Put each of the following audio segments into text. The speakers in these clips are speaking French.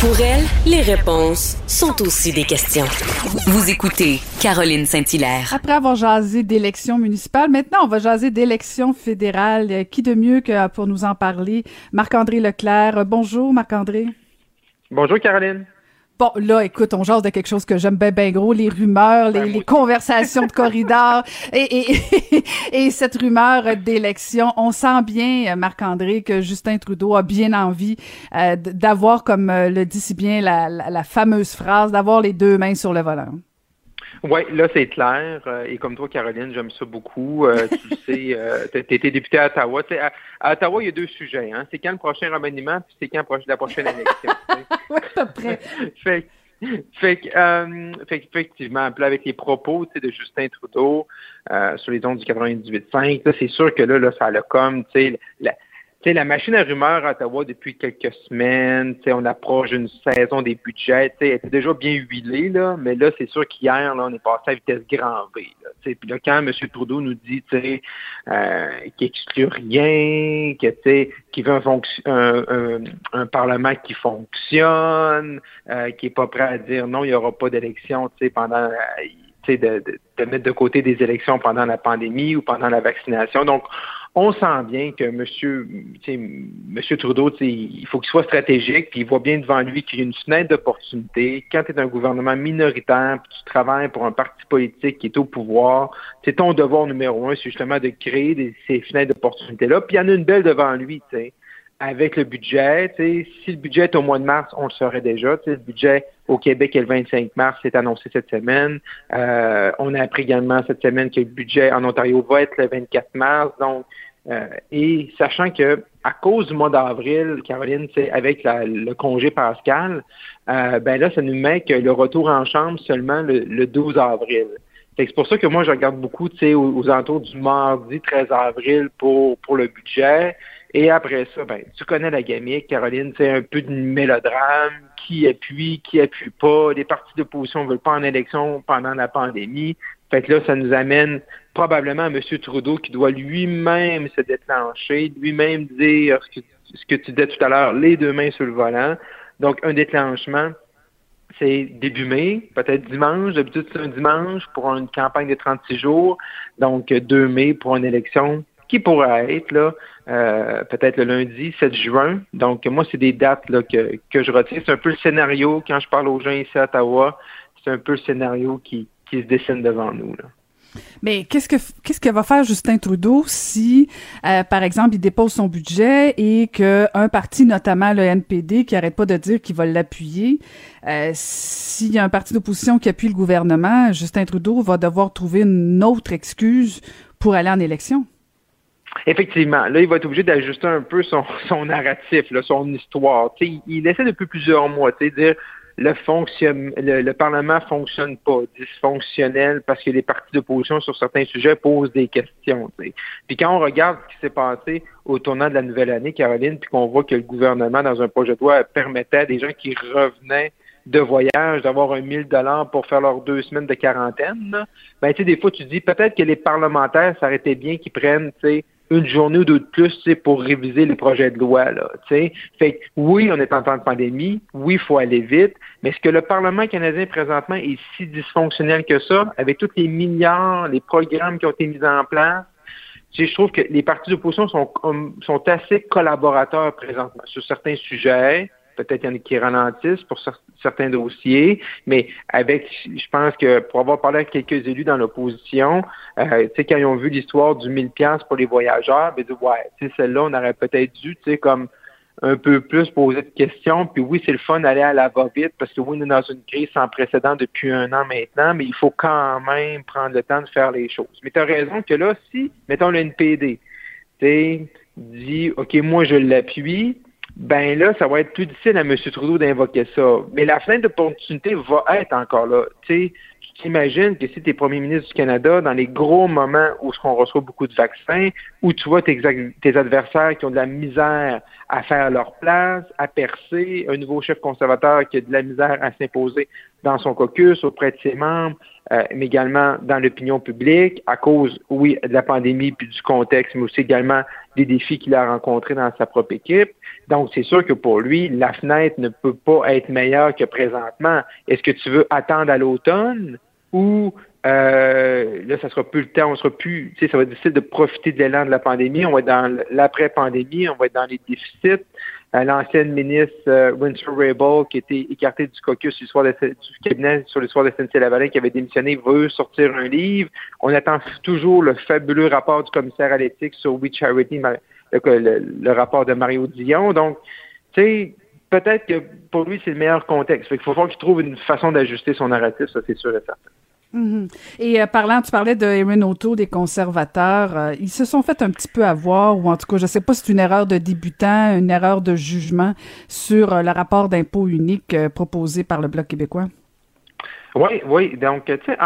Pour elle, les réponses sont aussi des questions. Vous écoutez Caroline Saint-Hilaire. Après avoir jasé d'élections municipales, maintenant on va jaser d'élections fédérales. Euh, Qui de mieux que pour nous en parler? Marc-André Leclerc. Euh, Bonjour Marc-André. Bonjour Caroline. Bon, là, écoute, on jase de quelque chose que j'aime bien, bien gros, les rumeurs, les, Ben, les conversations de corridor et, et, et cette rumeur d'élection. On sent bien, euh, Marc-André, que Justin Trudeau a bien envie euh, d'avoir, comme euh, le dit si bien la, la, la fameuse phrase, d'avoir les deux mains sur le volant. Oui, là c'est clair. euh, et comme toi, Caroline, j'aime ça beaucoup. Euh, tu sais, euh, tu été député à Ottawa. Tu sais, à, à Ottawa, il y a deux sujets. Hein. C'est quand le prochain remaniement, puis c'est quand la prochaine élection. Oui, à peu près. fait, fait, que, euh, fait là, avec les propos tu sais, de Justin Trudeau euh, sur les ondes du 98.5, là, c'est sûr que là, là ça a comme, tu sais, la, tu sais, la machine à rumeurs à Ottawa depuis quelques semaines, tu sais, on approche d'une saison des budgets, tu sais, elle était déjà bien huilée, là, mais là, c'est sûr qu'hier, là, on est passé à vitesse grand V. Là, puis là, quand M. Trudeau nous dit tu sais, euh, qu'il exclut rien, que, tu sais, qu'il veut un, un, un- un Parlement qui fonctionne, euh, qui est pas prêt à dire non, il n'y aura pas d'élection tu sais, pendant euh, tu sais, de, de, de mettre de côté des élections pendant la pandémie ou pendant la vaccination. Donc, on sent bien que Monsieur, Monsieur Trudeau, il faut qu'il soit stratégique, puis il voit bien devant lui qu'il y a une fenêtre d'opportunité. Quand tu es un gouvernement minoritaire, puis tu travailles pour un parti politique qui est au pouvoir, c'est ton devoir numéro un, c'est justement de créer ces fenêtres d'opportunité-là. Puis il y en a une belle devant lui, tu avec le budget. Si le budget est au mois de mars, on le saurait déjà. Le budget au Québec est le 25 mars, c'est annoncé cette semaine. Euh, on a appris également cette semaine que le budget en Ontario va être le 24 mars. Donc, euh, et sachant que à cause du mois d'avril, Caroline, avec la- le congé pascal, euh, ben là, ça nous met que le retour en chambre seulement le, le 12 avril. C'est pour ça que moi, je regarde beaucoup aux, aux alentours du mardi 13 avril pour, pour le budget. Et après ça, ben, tu connais la gamique, Caroline, c'est un peu de mélodrame, qui appuie, qui appuie pas, les partis d'opposition ne veulent pas en élection pendant la pandémie. Fait que là, ça nous amène probablement à M. Trudeau qui doit lui-même se déclencher, lui-même dire ce que, tu disais tout à l'heure, les deux mains sur le volant. Donc, un déclenchement, c'est début mai, peut-être dimanche. D'habitude, c'est un dimanche pour une campagne de 36 jours. Donc, 2 mai pour une élection qui pourrait être là, euh, peut-être le lundi 7 juin. Donc, moi, c'est des dates là, que, que je retiens. C'est un peu le scénario, quand je parle aux gens ici à Ottawa, c'est un peu le scénario qui, qui se dessine devant nous. Là. Mais qu'est-ce que qu'est-ce que va faire Justin Trudeau si, euh, par exemple, il dépose son budget et que un parti, notamment le NPD, qui arrête pas de dire qu'il va l'appuyer, euh, s'il y a un parti d'opposition qui appuie le gouvernement, Justin Trudeau va devoir trouver une autre excuse pour aller en élection? Effectivement, là, il va être obligé d'ajuster un peu son, son narratif, là, son histoire. Il, essaie depuis plusieurs mois, tu sais, dire le, fonction, le, le Parlement fonctionne pas, dysfonctionnel, parce que les partis d'opposition sur certains sujets posent des questions. Puis quand on regarde ce qui s'est passé au tournant de la nouvelle année, Caroline, puis qu'on voit que le gouvernement, dans un projet de loi, permettait à des gens qui revenaient de voyage d'avoir un 1000 dollars pour faire leurs deux semaines de quarantaine, ben tu sais, des fois tu dis peut-être que les parlementaires, ça bien qu'ils prennent, tu sais, une journée ou deux de plus pour réviser les projets de loi. Là, fait que, oui, on est en temps de pandémie, oui, il faut aller vite, mais est-ce que le Parlement canadien présentement est si dysfonctionnel que ça, avec tous les milliards, les programmes qui ont été mis en place? Je trouve que les partis d'opposition sont, sont assez collaborateurs présentement sur certains sujets. Peut-être qu'il y en a qui ralentissent pour cer- certains dossiers, mais avec, je pense que pour avoir parlé avec quelques élus dans l'opposition, euh, tu sais, quand ils ont vu l'histoire du 1000 pièces pour les voyageurs, ben, ils disent, ouais, tu sais, celle-là, on aurait peut-être dû, tu sais, comme un peu plus poser de questions. Puis oui, c'est le fun d'aller à la va-vite parce que oui, on est dans une crise sans précédent depuis un an maintenant, mais il faut quand même prendre le temps de faire les choses. Mais tu as raison que là, si, mettons le NPD, tu dit, OK, moi je l'appuie, ben là, ça va être plus difficile à M. Trudeau d'invoquer ça. Mais la fenêtre d'opportunité va être encore là. Tu t'imagines que si tu es premier ministre du Canada, dans les gros moments où on reçoit beaucoup de vaccins, où tu vois tes, adversaires qui ont de la misère à faire leur place, à percer, un nouveau chef conservateur qui a de la misère à s'imposer dans son caucus, auprès de ses membres, euh, mais également dans l'opinion publique, à cause, oui, de la pandémie puis du contexte, mais aussi également des défis qu'il a rencontrés dans sa propre équipe. Donc, c'est sûr que pour lui, la fenêtre ne peut pas être meilleure que présentement. Est-ce que tu veux attendre à l'automne ou euh, là, ça sera plus le temps, on sera plus, tu sais, ça va être difficile de profiter de l'élan de la pandémie. On va être dans l'après-pandémie, on va être dans les déficits. L'ancienne ministre euh, Winter Rabel, qui était écartée du caucus du, soir de, du cabinet sur l'histoire de SNC-Lavalin, qui avait démissionné, veut sortir un livre. On attend toujours le fabuleux rapport du commissaire à l'éthique sur We Charity, le, rapport de Mario Dion. Donc, tu sais, peut-être que pour lui, c'est le meilleur contexte. Il faut voir qu'il trouve une façon d'ajuster son narratif, ça c'est sûr et certain. Mhm. Et euh, parlant, tu parlais de Erin O'Toole, des conservateurs, euh, ils se sont fait un petit peu avoir, ou en tout cas, je ne sais pas si c'est une erreur de débutant, une erreur de jugement sur euh, le rapport d'impôt unique proposé par le Bloc québécois. Oui, oui. Donc, tu sais,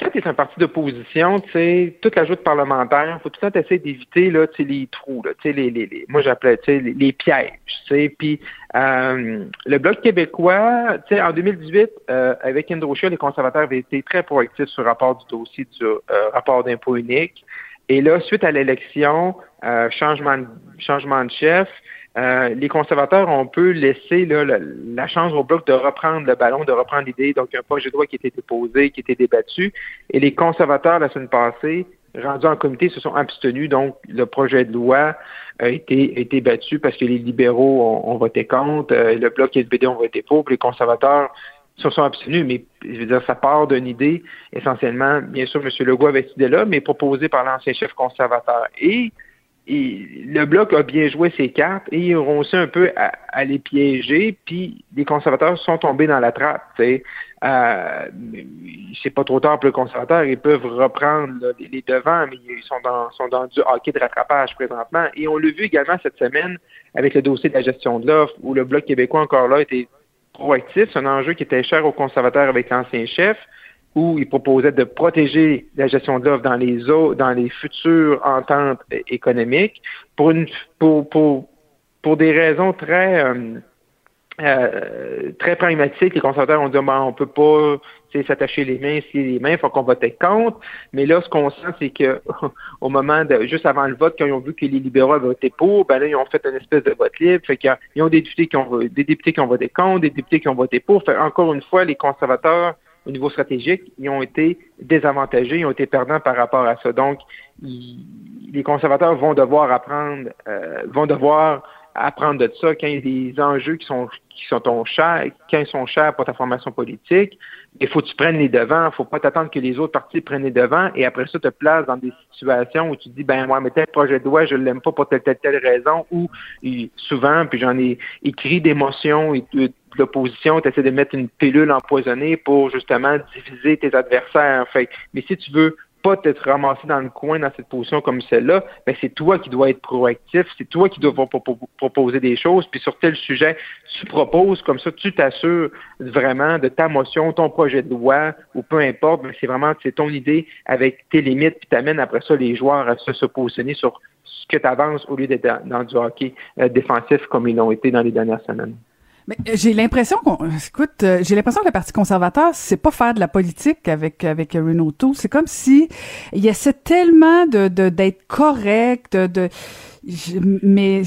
quand tu es un parti d'opposition, tu sais, toute la joute parlementaire, faut tout le temps essayer d'éviter là, tu sais, les trous, là, tu sais, les, les, les, moi j'appelais tu sais, les, les pièges, tu sais, puis euh, le Bloc québécois, tu sais, en 2018, euh, avec Andrew les conservateurs avaient été très proactifs sur le rapport du dossier du euh, rapport d'impôt unique, et là, suite à l'élection, euh, changement, changement de chef, euh, les conservateurs ont peu laissé là, la, chance au bloc de reprendre le ballon, de reprendre l'idée. Donc, un projet de loi qui était déposé, qui était débattu. Et les conservateurs, la semaine passée, rendus en comité, se sont abstenus. Donc, le projet de loi a été, été battu parce que les libéraux ont, voté contre, euh, le bloc et le BD ont voté pour, puis les conservateurs se sont abstenus, mais je veux dire, ça part d'une idée, essentiellement, bien sûr, M. Legault avait cette idée-là, mais proposée par l'ancien chef conservateur. Et le bloc a bien joué ses cartes et ils ont réussi un peu à, les piéger, puis les conservateurs sont tombés dans la trappe. Euh, c'est pas trop tard pour les conservateurs, ils peuvent reprendre les, devants, mais ils sont dans, sont dans du hockey de rattrapage présentement. Et on l'a vu également cette semaine avec le dossier de la gestion de l'offre, où le Bloc québécois encore là était proactif. C'est un enjeu qui était cher aux conservateurs avec l'ancien chef où il proposait de protéger la gestion de l'offre dans les eaux, dans les futures ententes économiques pour une pour pour, pour des raisons très euh, euh, très pragmatiques. Les conservateurs ont dit bon, on peut pas s'attacher les mains, si les mains, il faut qu'on vote contre. Mais là, ce qu'on sent, c'est que au moment de juste avant le vote, quand ils ont vu que les libéraux avaient voté pour, ben là, ils ont fait une espèce de vote libre. Fait qu'ils ont des députés qui ont des députés qui ont voté contre, des députés qui ont voté pour. Fait encore une fois, les conservateurs au niveau stratégique, ils ont été désavantagés, ils ont été perdants par rapport à ça. Donc, les conservateurs vont devoir apprendre, euh, vont devoir apprendre de ça quand il y a des enjeux qui sont qui sont chers, quand ils sont chers pour ta formation politique. Il faut que tu prennes les devants. Il faut pas t'attendre que les autres partis prennent les devants et après ça te places dans des situations où tu dis ben moi mais tel projet de loi je l'aime pas pour telle telle telle raison ou souvent puis j'en ai écrit d'émotions et de l'opposition, tu essaies de mettre une pilule empoisonnée pour justement diviser tes adversaires. Fait, mais si tu veux pas t'être ramassé dans le coin dans cette position comme celle-là, ben c'est toi qui dois être proactif, c'est toi qui dois proposer des choses, puis sur tel sujet, tu proposes, comme ça, tu t'assures vraiment de ta motion, ton projet de loi, ou peu importe, mais c'est vraiment c'est ton idée avec tes limites, puis t'amènes après ça les joueurs à se, positionner sur ce que tu avances au lieu d'être dans du hockey euh, défensif comme ils l'ont été dans les dernières semaines. Mais euh, j'ai l'impression qu'on, écoute, euh, j'ai l'impression que le Parti conservateur, c'est pas faire de la politique avec avec Renault C'est comme si il essaie tellement de d'être correct, de, mais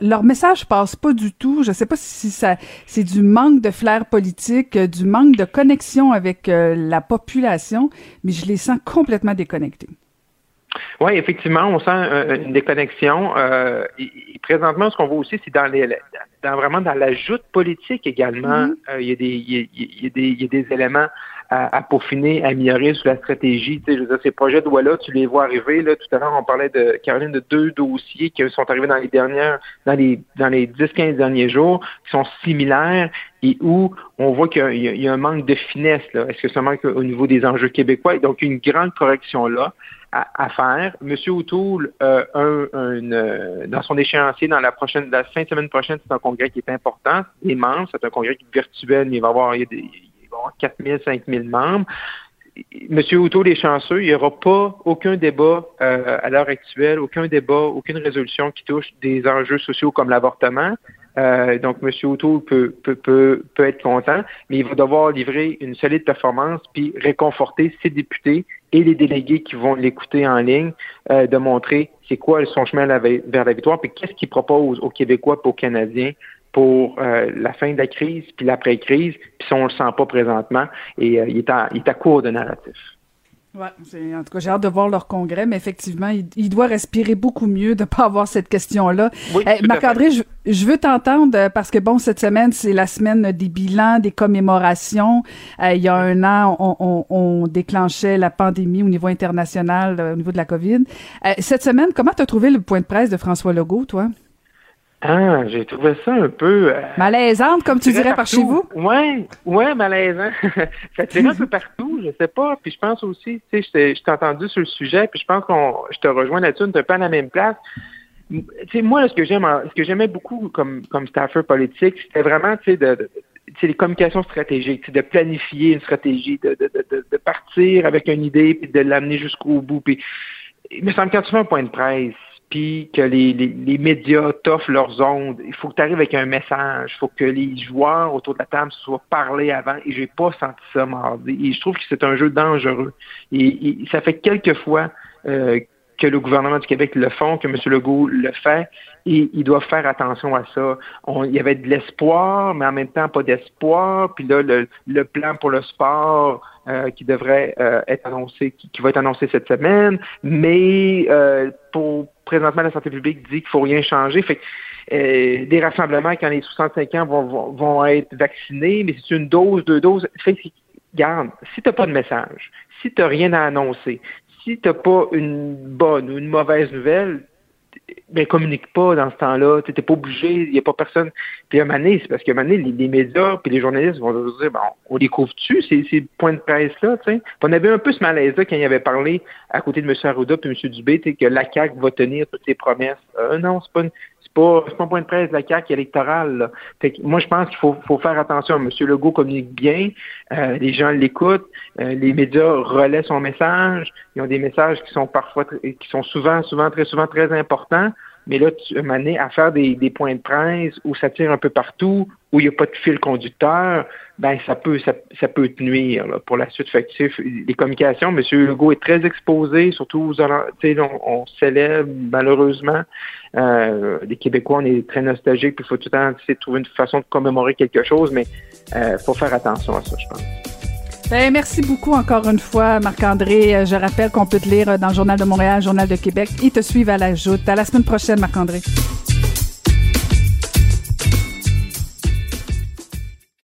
leur message passe pas du tout. Je sais pas si ça, c'est du manque de flair politique, euh, du manque de connexion avec la population, mais je les sens complètement déconnectés. Oui, effectivement, on sent une déconnexion. et, présentement, ce qu'on voit aussi, c'est dans les dans vraiment dans la joute politique également, mm-hmm. euh, il, y a des, il, y a, des, il y a des éléments à, peaufiner, à améliorer sur la stratégie. Tu sais, je veux dire, ces projets de loi-là, tu les vois arriver. Là, tout à l'heure, on parlait de Caroline de deux dossiers qui sont arrivés dans les dernières, dans les dans les 10-15 derniers jours, qui sont similaires et où on voit qu'il y, a un manque de finesse. Est-ce que un manque au niveau des enjeux québécois? Donc, une grande correction là à, faire. Monsieur O'Toole, euh, un, euh, dans son échéancier, dans la prochaine, la fin de semaine prochaine, c'est un congrès qui est important, immense. C'est un congrès virtuel, mais il va y avoir, avoir 4 000, 5 000 membres. Monsieur O'Toole est chanceux, il n'y aura pas aucun débat euh, à l'heure actuelle, aucun débat, aucune résolution qui touche des enjeux sociaux comme l'avortement. Euh, donc, M. O'Toole peut, peut, peut, peut, être content, mais il va devoir livrer une solide performance puis réconforter ses députés et les délégués qui vont l'écouter en ligne euh, de montrer c'est quoi son chemin vers la victoire puis qu'est-ce qu'il propose aux Québécois et aux Canadiens pour euh, la fin de la crise puis l'après-crise, puis si on le sent pas présentement, et il, est à, il est à court de narratif. Ouais, en tout cas, j'ai hâte de voir leur congrès, mais effectivement, il, doit respirer beaucoup mieux de pas avoir cette question-là. Oui, Marc-André, je, veux t'entendre euh, parce que bon, cette semaine, c'est la semaine des bilans, des commémorations. Euh, il y a un an, on, on, déclenchait la pandémie au niveau international, euh, au niveau de la COVID. cette semaine, comment tu as trouvé le point de presse de François Legault, toi? Ah, j'ai trouvé ça un peu... Malaisante, comme tu dirais par chez vous? Oui, ouais, malaisant. ça tirait un peu partout, je sais pas. Puis je pense aussi, tu sais, je t'ai entendu sur le sujet, puis je pense qu'on, je te rejoins là-dessus, on pas à la même place. Sais, moi, ce que j'aime, ce que j'aimais beaucoup comme, comme staffer politique, c'était vraiment, tu sais, de, les communications stratégiques, de planifier une stratégie, de, de, de, de partir avec une idée, puis de l'amener jusqu'au bout. Puis, il me semble quand tu fais un point de presse, puis que les, les, médias t'offrent leurs ondes. Il faut que tu arrives avec un message. Il faut que les joueurs autour de la table soient parlés avant. Et j'ai pas senti ça mardi. Et je trouve que c'est un jeu dangereux. Et, ça fait quelques fois euh, que le gouvernement du Québec le font, que M. Legault le fait, et ils doivent faire attention à ça. il y avait de l'espoir, mais en même temps pas d'espoir. Puis là, le, plan pour le sport euh, qui devrait euh, être annoncé, qui, va être annoncé cette semaine, mais pour présentement, la santé publique dit qu'il faut rien changer. Fait euh, des rassemblements quand les 65 ans vont, vont, être vaccinés, mais c'est une dose, deux doses. Fait garde, si tu n'as pas de message, si tu n'as rien à annoncer, si tu n'as pas une bonne ou une mauvaise nouvelle, ben communique pas dans ce temps-là. Tu n'es pas obligé, il n'y a pas personne. Puis à un moment c'est parce qu'à un moment donné, les, médias puis les journalistes vont se dire, bon, on les couvre-tu, ces, ces points de presse-là. On avait un peu ce malaise-là quand il avait parlé à côté de M. Arruda puis M. Dubé, que la CAQ va tenir toutes ses promesses. Euh, non, c'est pas une, c'est pas, pas un point de presse de la CAQ électorale. moi, je pense qu'il faut, faut, faire attention. M. Legault communique bien, euh, les gens l'écoutent, euh, les médias relaient son message. Ils ont des messages qui sont parfois, qui sont souvent, souvent, très souvent très importants. Mais là, tu m'amener à faire des, des, points de presse où ça tire un peu partout, où il n'y a pas de fil conducteur, ben ça peut ça, ça peut te nuire pour la suite. Fait les communications, M. Legault est très exposé, surtout aux on, on célèbre malheureusement. Euh, les Québécois, on est très nostalgiques, puis il faut tout le temps essayer de trouver une façon de commémorer quelque chose, mais il euh, faut faire attention à ça, je pense. Ben, merci beaucoup encore une fois, Marc-André. Euh, je rappelle qu'on peut te lire dans le Journal de Montréal, Journal de Québec et te suivre à la joute. À la semaine prochaine, Marc-André.